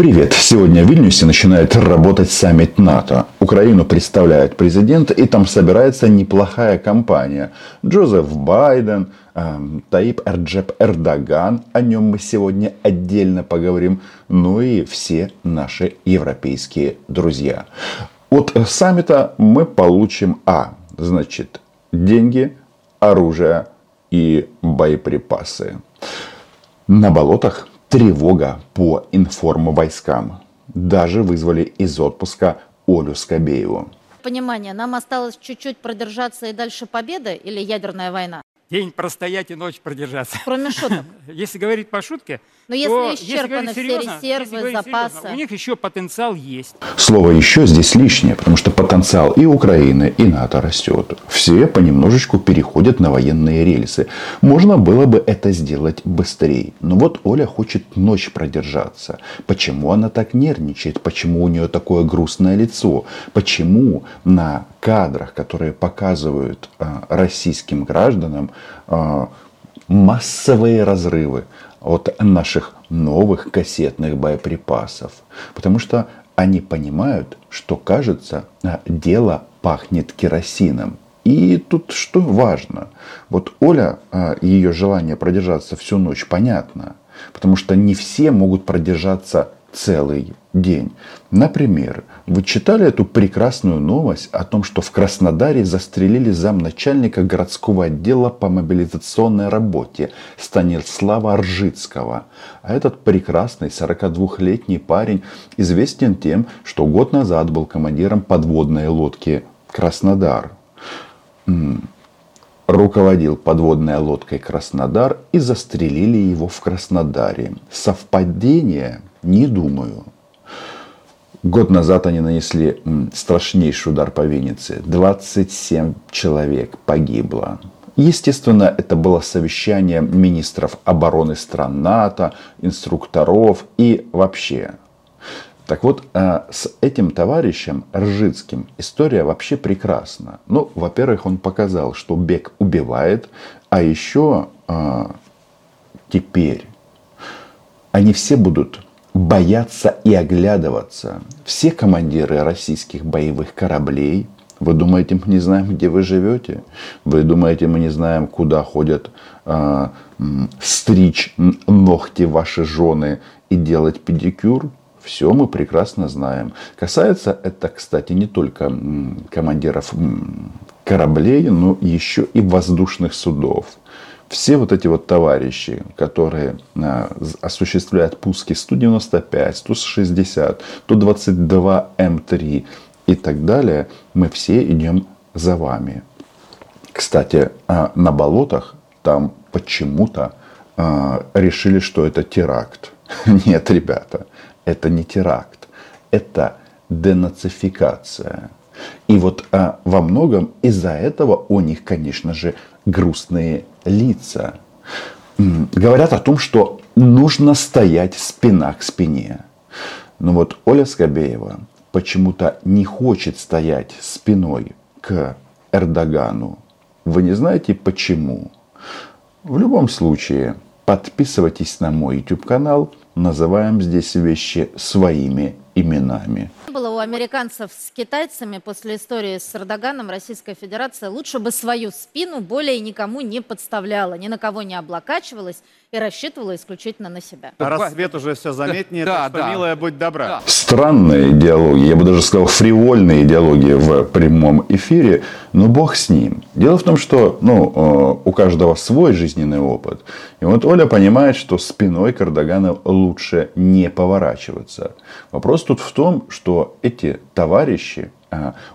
Привет! Сегодня в Вильнюсе начинает работать саммит НАТО. Украину представляет президент, и там собирается неплохая компания. Джозеф Байден, э, Таип Эрджеп Эрдоган, о нем мы сегодня отдельно поговорим, ну и все наши европейские друзья. От саммита мы получим, а, значит, деньги, оружие и боеприпасы. На болотах Тревога по информвойскам. Даже вызвали из отпуска Олю Скобееву. Понимание, нам осталось чуть-чуть продержаться и дальше победа или ядерная война? День простоять и ночь продержаться. Кроме шуток. Если говорить по шутке, Но если исчерпаны все резервы, запасы. у них еще потенциал есть. Слово «еще» здесь лишнее, потому что потенциал и Украины, и НАТО растет. Все понемножечку переходят на военные рельсы. Можно было бы это сделать быстрее. Но вот Оля хочет ночь продержаться. Почему она так нервничает? Почему у нее такое грустное лицо? Почему на кадрах, которые показывают а, российским гражданам, массовые разрывы от наших новых кассетных боеприпасов. Потому что они понимают, что, кажется, а, дело пахнет керосином. И тут что важно? Вот Оля, ее желание продержаться всю ночь понятно. Потому что не все могут продержаться целый день. Например, вы читали эту прекрасную новость о том, что в Краснодаре застрелили замначальника городского отдела по мобилизационной работе Станислава Ржицкого. А этот прекрасный 42-летний парень известен тем, что год назад был командиром подводной лодки Краснодар руководил подводной лодкой Краснодар и застрелили его в Краснодаре. Совпадение? Не думаю. Год назад они нанесли страшнейший удар по Виннице. 27 человек погибло. Естественно, это было совещание министров обороны стран НАТО, инструкторов и вообще. Так вот, э, с этим товарищем Ржицким история вообще прекрасна. Ну, во-первых, он показал, что бег убивает, а еще э, теперь они все будут бояться и оглядываться. Все командиры российских боевых кораблей, вы думаете, мы не знаем, где вы живете? Вы думаете, мы не знаем, куда ходят э, стричь ногти ваши жены и делать педикюр? Все мы прекрасно знаем. Касается это, кстати, не только командиров кораблей, но еще и воздушных судов все вот эти вот товарищи, которые а, осуществляют пуски 195, 160, 122 М3 и так далее, мы все идем за вами. Кстати, а, на болотах там почему-то а, решили, что это теракт. Нет, ребята, это не теракт, это денацификация. И вот а, во многом из-за этого у них, конечно же, грустные лица. Говорят о том, что нужно стоять спина к спине. Но вот Оля Скобеева почему-то не хочет стоять спиной к Эрдогану. Вы не знаете почему? В любом случае, подписывайтесь на мой YouTube канал. Называем здесь вещи своими именами. Было у американцев с китайцами после истории с Эрдоганом Российская Федерация лучше бы свою спину более никому не подставляла, ни на кого не облокачивалась и рассчитывала исключительно на себя. А рассвет уже все заметнее, Да, так что, да. милая, будь добра. Странные идеологии, я бы даже сказал фривольные идеологии в прямом эфире, но бог с ним. Дело в том, что ну, э, у каждого свой жизненный опыт. И вот Оля понимает, что спиной к Эрдогану лучше не поворачиваться. Вопрос тут в том, что эти товарищи,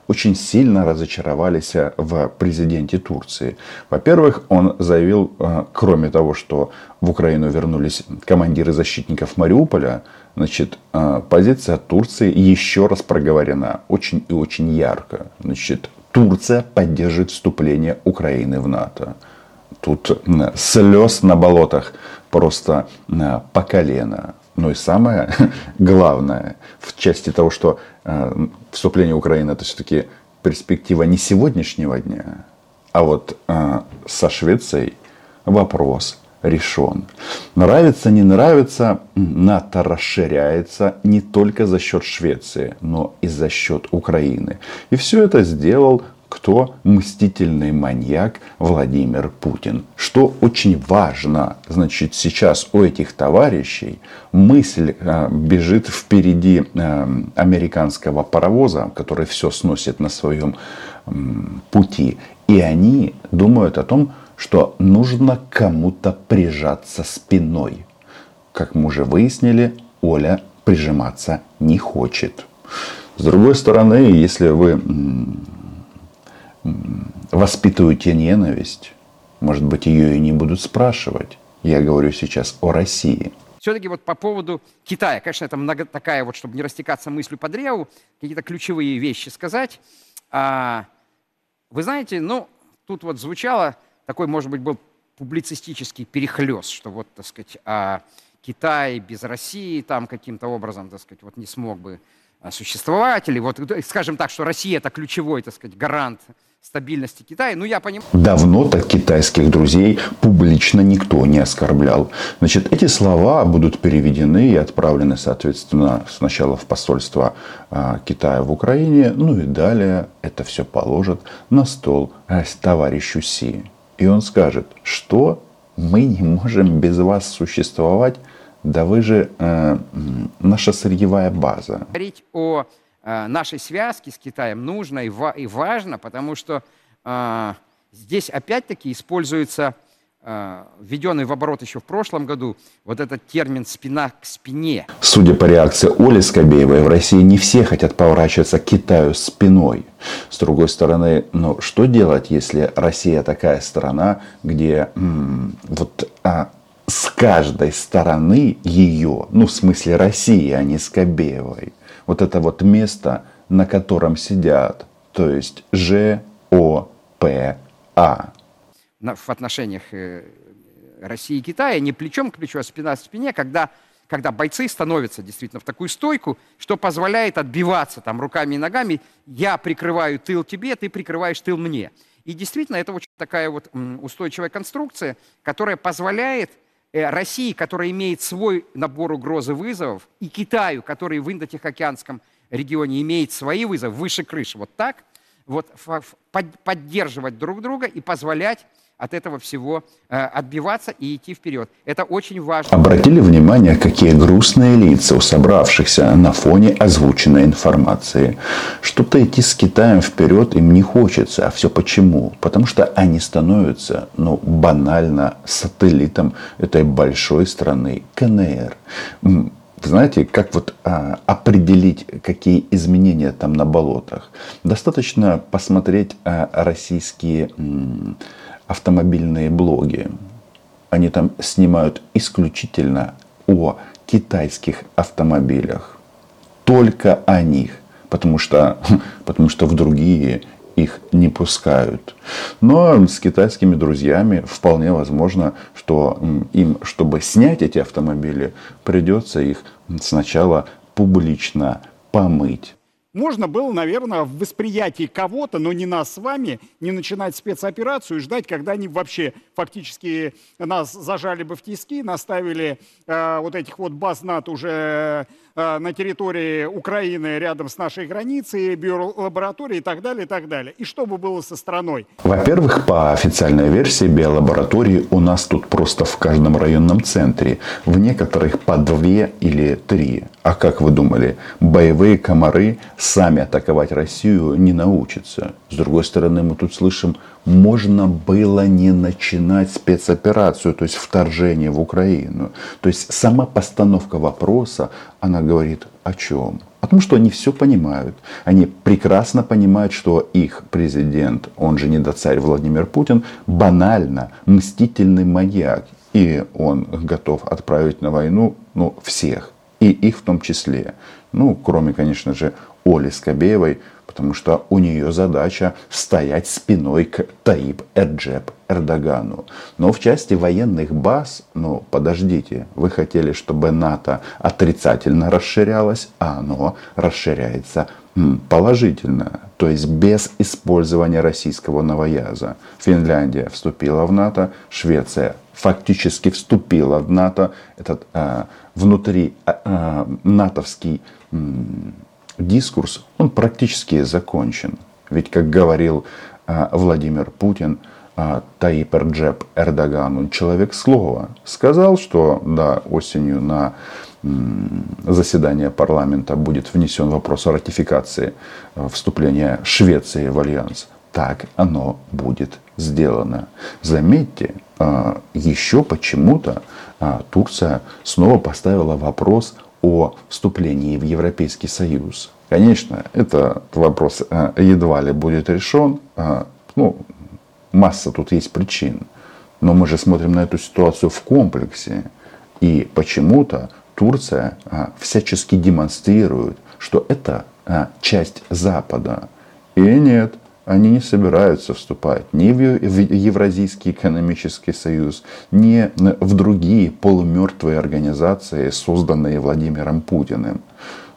очень сильно разочаровались а, в президенте Турции. Во-первых, он заявил, а, кроме того, что в Украину вернулись командиры защитников Мариуполя, значит, позиция Турции еще раз проговорена очень и очень ярко. Значит, Турция поддерживает вступление Украины в НАТО. Тут слез на болотах просто по колено. Ну и самое главное в части того, что э, вступление Украины это все-таки перспектива не сегодняшнего дня, а вот э, со Швецией вопрос решен. Нравится, не нравится, НАТО расширяется не только за счет Швеции, но и за счет Украины. И все это сделал кто мстительный маньяк Владимир Путин. Что очень важно, значит, сейчас у этих товарищей мысль э, бежит впереди э, американского паровоза, который все сносит на своем э, пути. И они думают о том, что нужно кому-то прижаться спиной. Как мы уже выяснили, Оля прижиматься не хочет. С другой стороны, если вы воспитываете ненависть, может быть, ее и не будут спрашивать. Я говорю сейчас о России. Все-таки вот по поводу Китая, конечно, это много, такая вот, чтобы не растекаться мыслью по древу, какие-то ключевые вещи сказать. А, вы знаете, ну, тут вот звучало, такой, может быть, был публицистический перехлест, что вот, так сказать, а, Китай без России там каким-то образом, так сказать, вот не смог бы а, существовать, или вот, скажем так, что Россия это ключевой, так сказать, гарант стабильности Китая. Ну, я понимаю. Давно так китайских друзей публично никто не оскорблял. Значит, эти слова будут переведены и отправлены, соответственно, сначала в посольство а, Китая в Украине, ну и далее это все положат на стол а, товарищу Си. И он скажет, что мы не можем без вас существовать, да вы же э, наша сырьевая база. Говорить о Э, нашей связки с Китаем нужно и, ва и важно, потому что э, здесь опять-таки используется э, введенный в оборот еще в прошлом году вот этот термин «спина к спине». Судя по реакции Оли Скобеевой, в России не все хотят поворачиваться к Китаю спиной. С другой стороны, ну что делать, если Россия такая страна, где м, вот а, с каждой стороны ее, ну в смысле России, а не Скобеевой, вот это вот место, на котором сидят, то есть Ж, О, П, А. В отношениях э, России и Китая не плечом к плечу, а спина к спине, когда, когда бойцы становятся действительно в такую стойку, что позволяет отбиваться там руками и ногами. Я прикрываю тыл тебе, ты прикрываешь тыл мне. И действительно, это очень такая вот устойчивая конструкция, которая позволяет России, которая имеет свой набор угроз и вызовов, и Китаю, который в Индо-Тихоокеанском регионе имеет свои вызовы выше крыши, вот так, вот поддерживать друг друга и позволять от этого всего э, отбиваться и идти вперед. Это очень важно. Обратили внимание, какие грустные лица у собравшихся на фоне озвученной информации. Что-то идти с Китаем вперед им не хочется. А все почему? Потому что они становятся, ну, банально сателлитом этой большой страны КНР знаете, как вот а, определить, какие изменения там на болотах? Достаточно посмотреть а, российские м, автомобильные блоги. Они там снимают исключительно о китайских автомобилях. Только о них. Потому что, потому что в другие их не пускают. Но с китайскими друзьями вполне возможно, что им, чтобы снять эти автомобили, придется их сначала публично помыть можно было, наверное, в восприятии кого-то, но не нас с вами, не начинать спецоперацию и ждать, когда они вообще фактически нас зажали бы в тиски, наставили э, вот этих вот баз НАТО уже на территории Украины рядом с нашей границей, биолаборатории и так далее, и так далее. И что бы было со страной? Во-первых, по официальной версии биолаборатории у нас тут просто в каждом районном центре. В некоторых по две или три. А как вы думали, боевые комары сами атаковать Россию не научатся? С другой стороны, мы тут слышим, можно было не начинать спецоперацию, то есть вторжение в Украину. То есть сама постановка вопроса, она говорит о чем? О том, что они все понимают. Они прекрасно понимают, что их президент, он же недоцарь Владимир Путин, банально мстительный маньяк. И он готов отправить на войну ну, всех и их в том числе. Ну, кроме, конечно же, Оли Скобеевой, потому что у нее задача стоять спиной к Таиб Эрджеп Эрдогану. Но в части военных баз, ну подождите, вы хотели, чтобы НАТО отрицательно расширялось, а оно расширяется положительно, то есть без использования российского новояза. Финляндия вступила в НАТО, Швеция фактически вступила в НАТО, этот э, внутри э, натовский э, дискурс, он практически закончен. Ведь, как говорил э, Владимир Путин, э, Таип Эрджеп Эрдоган, он человек слова, сказал, что да, осенью на заседание парламента будет внесен вопрос о ратификации э, вступления Швеции в альянс. Так оно будет сделано. Заметьте, еще почему-то Турция снова поставила вопрос о вступлении в Европейский Союз. Конечно, этот вопрос едва ли будет решен. Ну, масса тут есть причин. Но мы же смотрим на эту ситуацию в комплексе. И почему-то Турция а, всячески демонстрирует, что это часть Запада. И нет, они не собираются вступать ни в Евразийский экономический союз, ни в другие полумертвые организации, созданные Владимиром Путиным.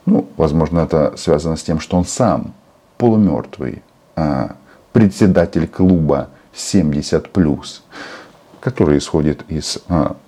Ну, возможно, это связано с тем, что он сам полумертвый, а, председатель клуба 70+, который исходит из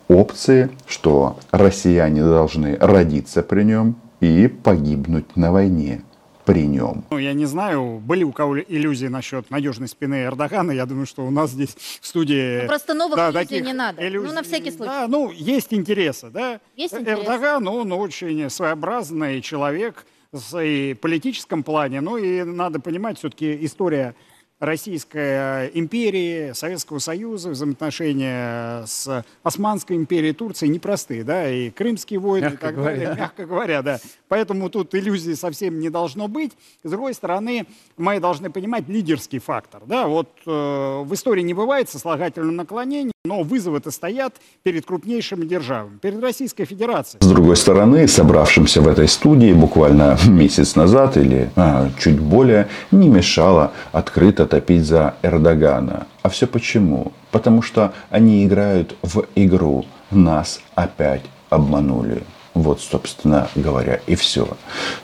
опции, что россияне должны родиться при нем и погибнуть на войне при нем. Ну, я не знаю, были у кого иллюзии насчет надежной спины Эрдогана. Я думаю, что у нас здесь в студии... Ну, просто новых да, иллюзий не надо. Иллюзий, ну, на всякий случай. Да, ну, есть интересы, да. Есть интерес. Эрдоган, он очень своеобразный человек в политическом плане. Ну, и надо понимать, все-таки история Российской империи, Советского Союза, взаимоотношения с Османской империей, Турцией непростые, да, и Крымские войны, мягко и так говоря. далее, мягко говоря, да. Поэтому тут иллюзий совсем не должно быть. С другой стороны, мы должны понимать лидерский фактор, да, вот э, в истории не бывает сослагательного наклонения, но вызовы-то стоят перед крупнейшими державами, перед Российской Федерацией. С другой стороны, собравшимся в этой студии буквально месяц назад или а, чуть более, не мешало открыто топить за Эрдогана. А все почему? Потому что они играют в игру. Нас опять обманули. Вот, собственно говоря, и все.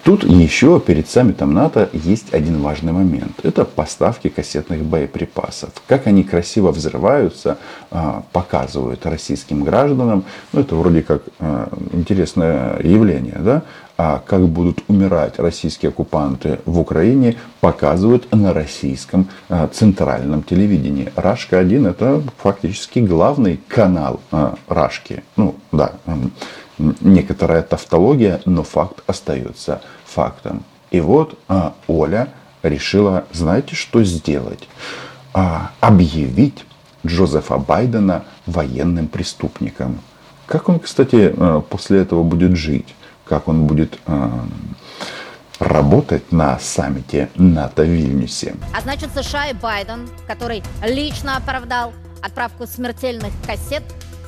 Тут еще перед саммитом НАТО есть один важный момент. Это поставки кассетных боеприпасов. Как они красиво взрываются, а, показывают российским гражданам. Ну, это вроде как а, интересное явление, да? А как будут умирать российские оккупанты в Украине, показывают на российском а, центральном телевидении. Рашка-1 это фактически главный канал Рашки. Ну, да, некоторая тавтология, но факт остается фактом. И вот а, Оля решила, знаете, что сделать? А, объявить Джозефа Байдена военным преступником. Как он, кстати, а, после этого будет жить? Как он будет а, работать на саммите НАТО в Вильнюсе? А значит, США и Байден, который лично оправдал отправку смертельных кассет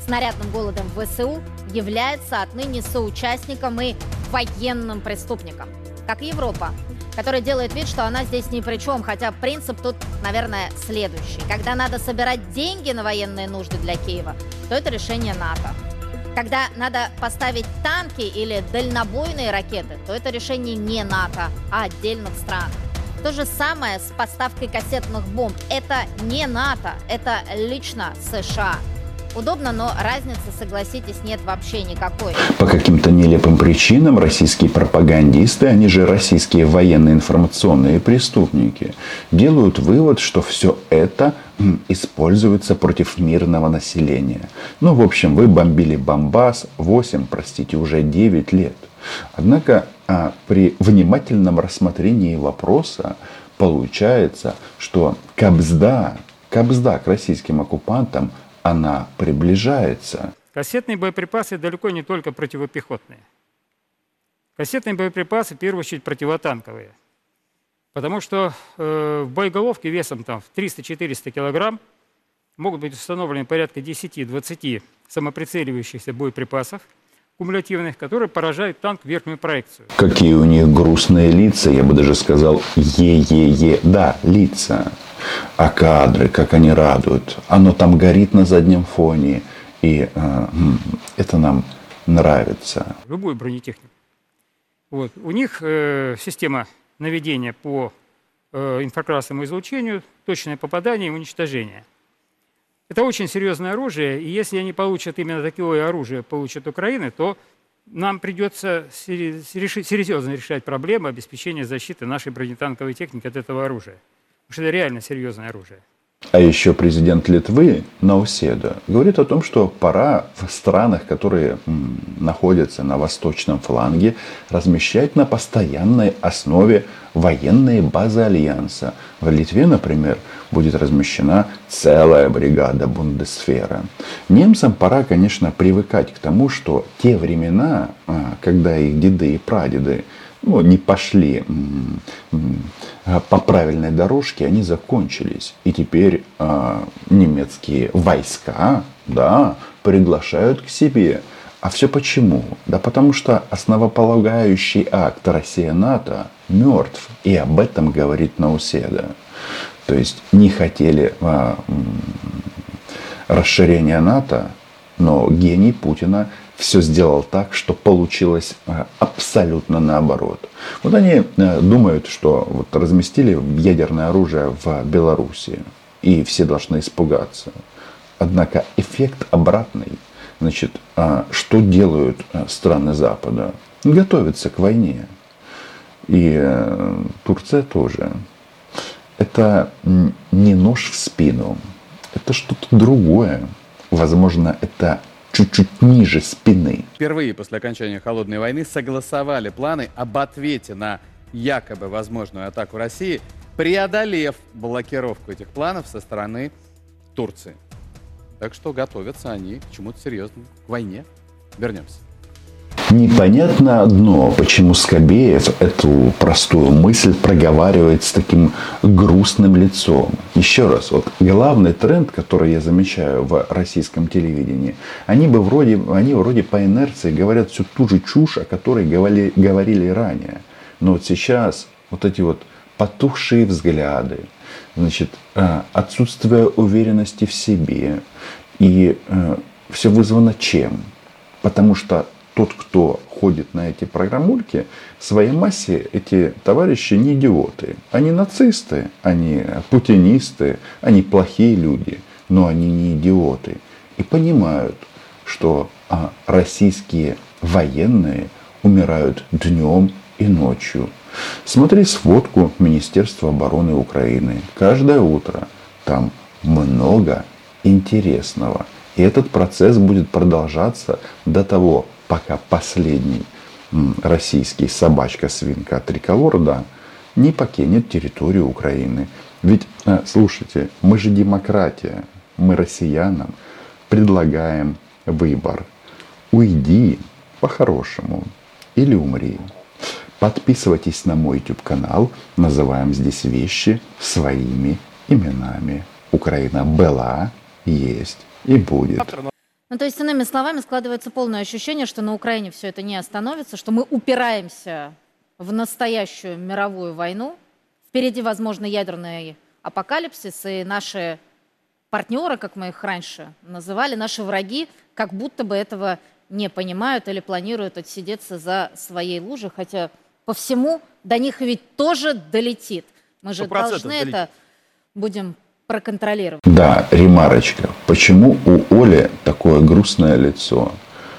снарядным голодом в ВСУ, является отныне соучастником и военным преступником, как Европа, которая делает вид, что она здесь ни при чем, хотя принцип тут, наверное, следующий. Когда надо собирать деньги на военные нужды для Киева, то это решение НАТО. Когда надо поставить танки или дальнобойные ракеты, то это решение не НАТО, а отдельных стран. То же самое с поставкой кассетных бомб. Это не НАТО, это лично США. Удобно, но разницы, согласитесь, нет вообще никакой. По каким-то нелепым причинам российские пропагандисты, они же российские военные информационные преступники, делают вывод, что все это используется против мирного населения. Ну, в общем, вы бомбили Бомбас 8, простите, уже 9 лет. Однако а, при внимательном рассмотрении вопроса получается, что Кабзда, Кабзда к российским оккупантам она приближается. Кассетные боеприпасы далеко не только противопехотные. Кассетные боеприпасы, в первую очередь, противотанковые. Потому что э, в боеголовке весом там, в 300-400 килограмм могут быть установлены порядка 10-20 самоприцеливающихся боеприпасов кумулятивных, которые поражают танк верхнюю проекцию. Какие у них грустные лица, я бы даже сказал, е-е-е, да, лица. А кадры, как они радуют. Оно там горит на заднем фоне. И э, это нам нравится. Любую бронетехнику. Вот. У них э, система наведения по э, инфракрасному излучению, точное попадание и уничтожение. Это очень серьезное оружие, и если они получат именно такое оружие, получат Украины, то нам придется серьезно решать проблемы обеспечения защиты нашей бронетанковой техники от этого оружия. Потому что это реально серьезное оружие. А еще президент Литвы Науседа говорит о том, что пора в странах, которые находятся на восточном фланге, размещать на постоянной основе военные базы Альянса. В Литве, например, будет размещена целая бригада Бундесфера. Немцам пора, конечно, привыкать к тому, что те времена, а, когда их деды и прадеды ну, не пошли по правильной дорожке, они закончились. И теперь э, немецкие войска да, приглашают к себе. А все почему? Да потому что основополагающий акт Россия-НАТО мертв. И об этом говорит Науседа. То есть не хотели э, расширения НАТО, но гений Путина все сделал так, что получилось э, абсолютно наоборот. Вот они э, думают, что вот разместили ядерное оружие в Беларуси, и все должны испугаться. Однако эффект обратный. Значит, а что делают э, страны Запада? Готовятся к войне. И Турция тоже. Это не нож в спину, это что-то другое. Возможно, это чуть-чуть ниже спины. Впервые после окончания Холодной войны согласовали планы об ответе на якобы возможную атаку России, преодолев блокировку этих планов со стороны Турции. Так что готовятся они к чему-то серьезному, к войне. Вернемся. Непонятно одно, почему Скобеев эту простую мысль проговаривает с таким грустным лицом. Еще раз, вот главный тренд, который я замечаю в российском телевидении, они бы вроде, они вроде по инерции говорят всю ту же чушь, о которой говорили, говорили ранее. Но вот сейчас вот эти вот потухшие взгляды, значит, э, отсутствие уверенности в себе. И э, все вызвано чем? Потому что тот, кто ходит на эти программульки, в своей массе эти товарищи не идиоты. Они нацисты, они путинисты, они плохие люди, но они не идиоты. И понимают, что а, российские военные умирают днем и ночью. Смотри сводку Министерства обороны Украины. Каждое утро там много интересного. И этот процесс будет продолжаться до того пока последний российский собачка-свинка триколор, да, не покинет территорию Украины. Ведь, э, слушайте, мы же демократия, мы россиянам предлагаем выбор. Уйди по-хорошему или умри. Подписывайтесь на мой YouTube канал, называем здесь вещи своими именами. Украина была, есть и будет. Ну, то есть, иными словами, складывается полное ощущение, что на Украине все это не остановится, что мы упираемся в настоящую мировую войну. Впереди, возможно, ядерный апокалипсис, и наши партнеры, как мы их раньше называли, наши враги, как будто бы этого не понимают или планируют отсидеться за своей лужей, хотя по всему до них ведь тоже долетит. Мы же должны долетит. это будем проконтролировать. Да, ремарочка. Почему у Оли такое грустное лицо?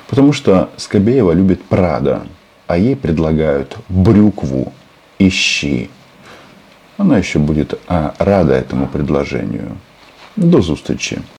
Потому что Скобеева любит Прада, а ей предлагают брюкву ищи. Она еще будет а, рада этому предложению. До встречи.